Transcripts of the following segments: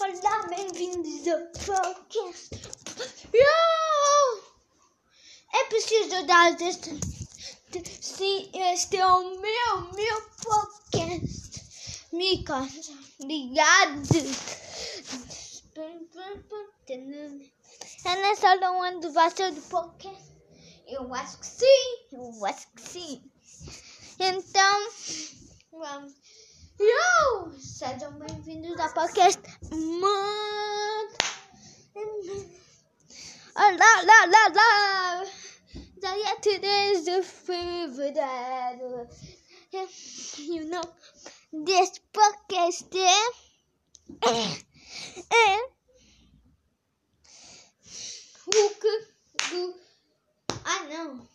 Olá, bem-vindos ao podcast. Yo! É preciso dar este. Sim, este é o meu, meu podcast. Mica, obrigado. É nessa onde vai ser do podcast? Eu acho que sim, eu acho que sim. Então, vamos. Yo! Sejam bem-vindos ao podcast. Mano. Olá, lá, lá. Dia today's the favorite. You know, this podcast é. É. Hulk do. Ah, não.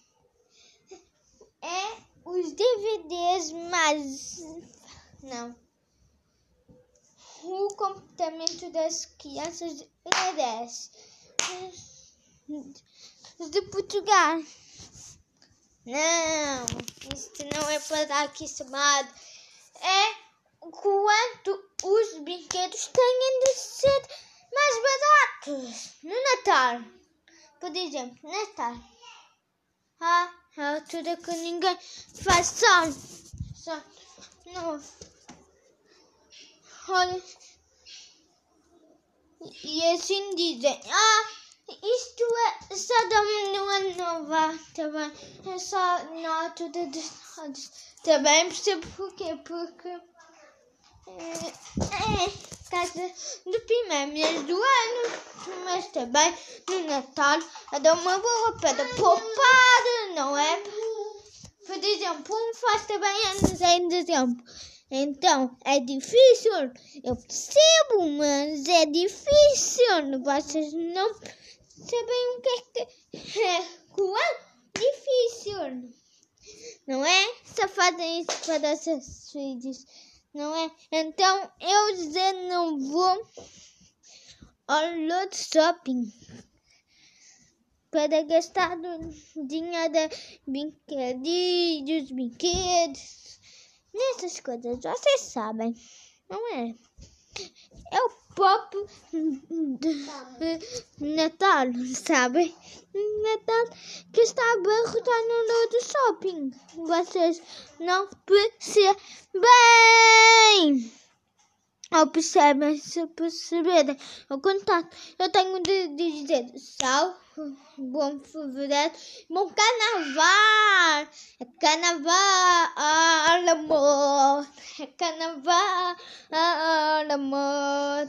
É os DVDs mais não. O comportamento das crianças é 10. De Portugal. Não, isto não é para dar aqui chamado. É quanto os brinquedos têm de ser mais baratos no Natal. Por exemplo, Natal. Ah, é a altura que ninguém faz sol. Só. Não. E assim dizem, ah, isto é só da uma nova, bem? É só altura dos dados. Bem? Percebo porquê? Porque é, é casa do primeiro mês do ano, mas também no Natal é dar uma boa para poupar, não é? Por exemplo, um faz também anos em dezembro. Então, é difícil. Eu percebo, mas é difícil. Vocês não sabem o que é que é difícil. Não é? Só fazem isso para seus filhos. Não é? Então, eu já não vou ao Shopping para gastar dinheiro de brinquedos, brinquedos nessas coisas, vocês sabem, não é? É o de Natal, sabem? Natal que está a barrotar no Lord Shopping. Vocês não percebem. Ou percebem, se perceberem o contato. Eu tenho de dizer salve, bom fevereiro, bom carnaval. É carnaval, amor. É carnaval, amor.